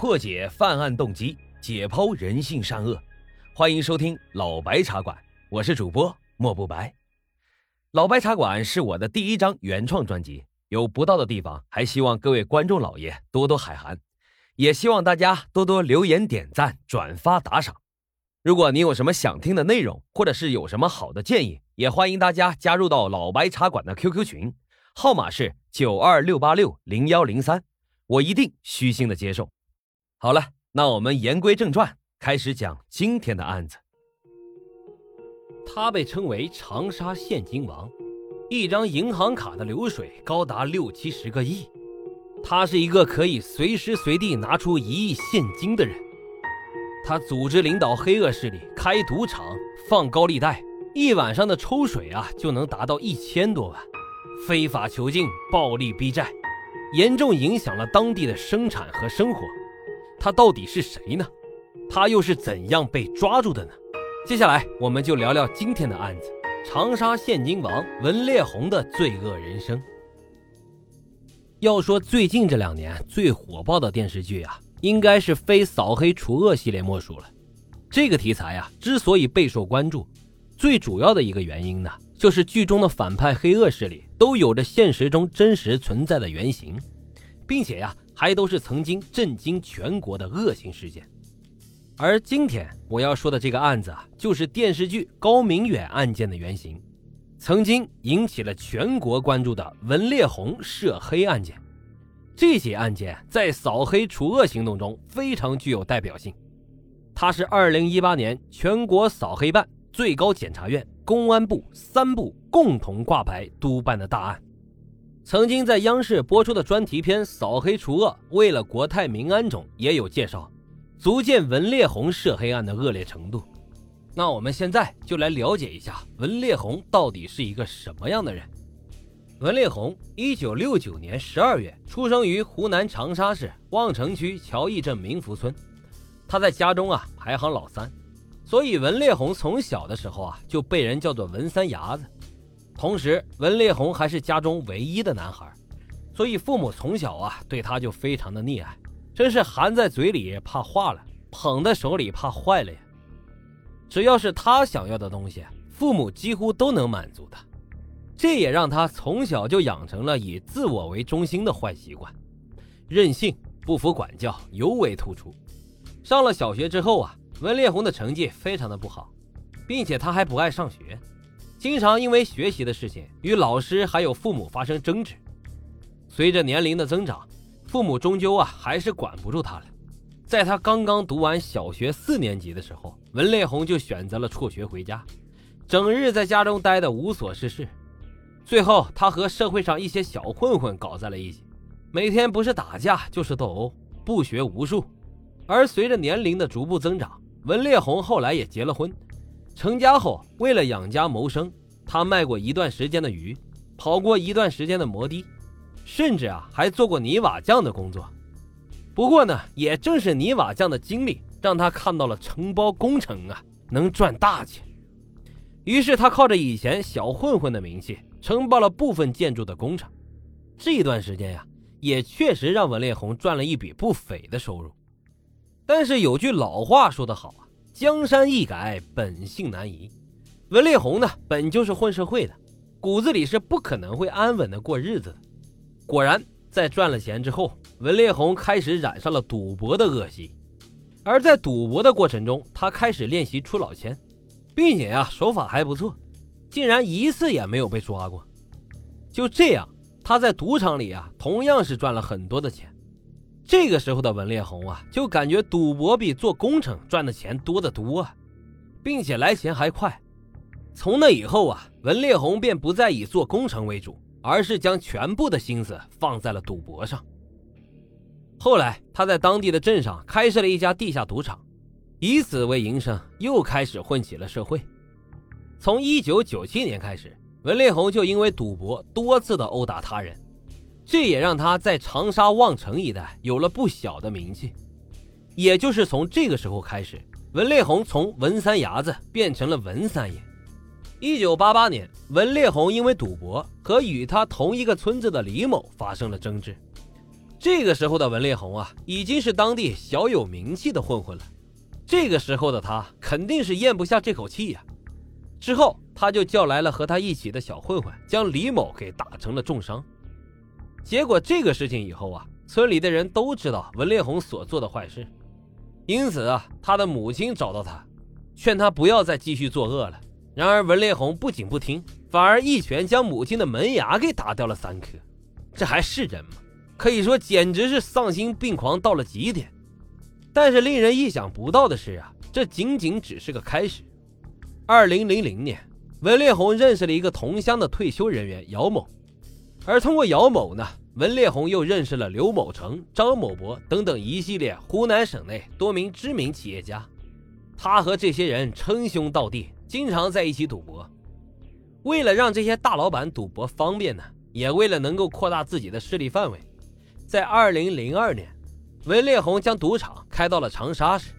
破解犯案动机，解剖人性善恶。欢迎收听老白茶馆，我是主播莫不白。老白茶馆是我的第一张原创专辑，有不到的地方，还希望各位观众老爷多多海涵，也希望大家多多留言、点赞、转发、打赏。如果你有什么想听的内容，或者是有什么好的建议，也欢迎大家加入到老白茶馆的 QQ 群，号码是九二六八六零幺零三，我一定虚心的接受。好了，那我们言归正传，开始讲今天的案子。他被称为长沙现金王，一张银行卡的流水高达六七十个亿。他是一个可以随时随地拿出一亿现金的人。他组织领导黑恶势力开赌场、放高利贷，一晚上的抽水啊就能达到一千多万，非法囚禁、暴力逼债，严重影响了当地的生产和生活。他到底是谁呢？他又是怎样被抓住的呢？接下来我们就聊聊今天的案子——长沙现金王文烈红的罪恶人生。要说最近这两年最火爆的电视剧啊，应该是非扫黑除恶系列莫属了。这个题材啊，之所以备受关注，最主要的一个原因呢，就是剧中的反派黑恶势力都有着现实中真实存在的原型，并且呀。还都是曾经震惊全国的恶性事件，而今天我要说的这个案子啊，就是电视剧高明远案件的原型，曾经引起了全国关注的文烈红涉黑案件。这起案件在扫黑除恶行动中非常具有代表性，它是2018年全国扫黑办、最高检察院、公安部三部共同挂牌督办的大案。曾经在央视播出的专题片《扫黑除恶，为了国泰民安》中也有介绍，足见文烈红涉黑案的恶劣程度。那我们现在就来了解一下文烈红到底是一个什么样的人。文烈红，一九六九年十二月出生于湖南长沙市望城区乔驿镇明福村，他在家中啊排行老三，所以文烈红从小的时候啊就被人叫做文三伢子。同时，文烈红还是家中唯一的男孩，所以父母从小啊对他就非常的溺爱，真是含在嘴里怕化了，捧在手里怕坏了呀。只要是他想要的东西，父母几乎都能满足他，这也让他从小就养成了以自我为中心的坏习惯，任性、不服管教尤为突出。上了小学之后啊，文烈红的成绩非常的不好，并且他还不爱上学。经常因为学习的事情与老师还有父母发生争执。随着年龄的增长，父母终究啊还是管不住他了。在他刚刚读完小学四年级的时候，文烈红就选择了辍学回家，整日在家中待得无所事事。最后，他和社会上一些小混混搞在了一起，每天不是打架就是斗殴，不学无术。而随着年龄的逐步增长，文烈红后来也结了婚。成家后，为了养家谋生，他卖过一段时间的鱼，跑过一段时间的摩的，甚至啊还做过泥瓦匠的工作。不过呢，也正是泥瓦匠的经历，让他看到了承包工程啊能赚大钱。于是他靠着以前小混混的名气，承包了部分建筑的工程。这段时间呀，也确实让文烈红赚了一笔不菲的收入。但是有句老话说得好啊。江山易改，本性难移。文烈红呢，本就是混社会的，骨子里是不可能会安稳的过日子的。果然，在赚了钱之后，文烈红开始染上了赌博的恶习。而在赌博的过程中，他开始练习出老千，并且呀，手法还不错，竟然一次也没有被抓过。就这样，他在赌场里啊，同样是赚了很多的钱。这个时候的文烈红啊，就感觉赌博比做工程赚的钱多得多啊，并且来钱还快。从那以后啊，文烈红便不再以做工程为主，而是将全部的心思放在了赌博上。后来，他在当地的镇上开设了一家地下赌场，以此为营生，又开始混起了社会。从1997年开始，文烈红就因为赌博多次的殴打他人。这也让他在长沙望城一带有了不小的名气。也就是从这个时候开始，文烈红从文三伢子变成了文三爷。一九八八年，文烈红因为赌博和与他同一个村子的李某发生了争执。这个时候的文烈红啊，已经是当地小有名气的混混了。这个时候的他肯定是咽不下这口气呀。之后，他就叫来了和他一起的小混混，将李某给打成了重伤。结果这个事情以后啊，村里的人都知道文烈红所做的坏事，因此啊，他的母亲找到他，劝他不要再继续作恶了。然而文烈红不仅不听，反而一拳将母亲的门牙给打掉了三颗。这还是人吗？可以说简直是丧心病狂到了极点。但是令人意想不到的是啊，这仅仅只是个开始。二零零零年，文烈红认识了一个同乡的退休人员姚某，而通过姚某呢，文烈红又认识了刘某成、张某博等等一系列湖南省内多名知名企业家。他和这些人称兄道弟，经常在一起赌博。为了让这些大老板赌博方便呢，也为了能够扩大自己的势力范围，在二零零二年，文烈红将赌场开到了长沙市。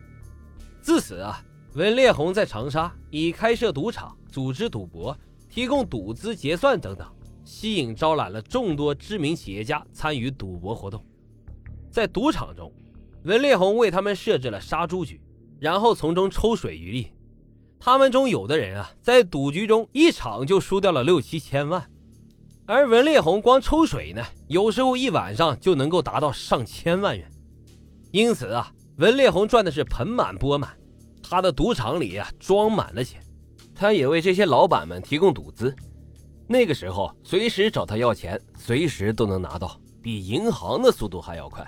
自此啊。文烈红在长沙以开设赌场、组织赌博、提供赌资结算等等，吸引招揽了众多知名企业家参与赌博活动。在赌场中，文烈红为他们设置了杀猪局，然后从中抽水渔利。他们中有的人啊，在赌局中一场就输掉了六七千万，而文烈红光抽水呢，有时候一晚上就能够达到上千万元。因此啊，文烈红赚的是盆满钵满。他的赌场里啊装满了钱，他也为这些老板们提供赌资。那个时候，随时找他要钱，随时都能拿到，比银行的速度还要快。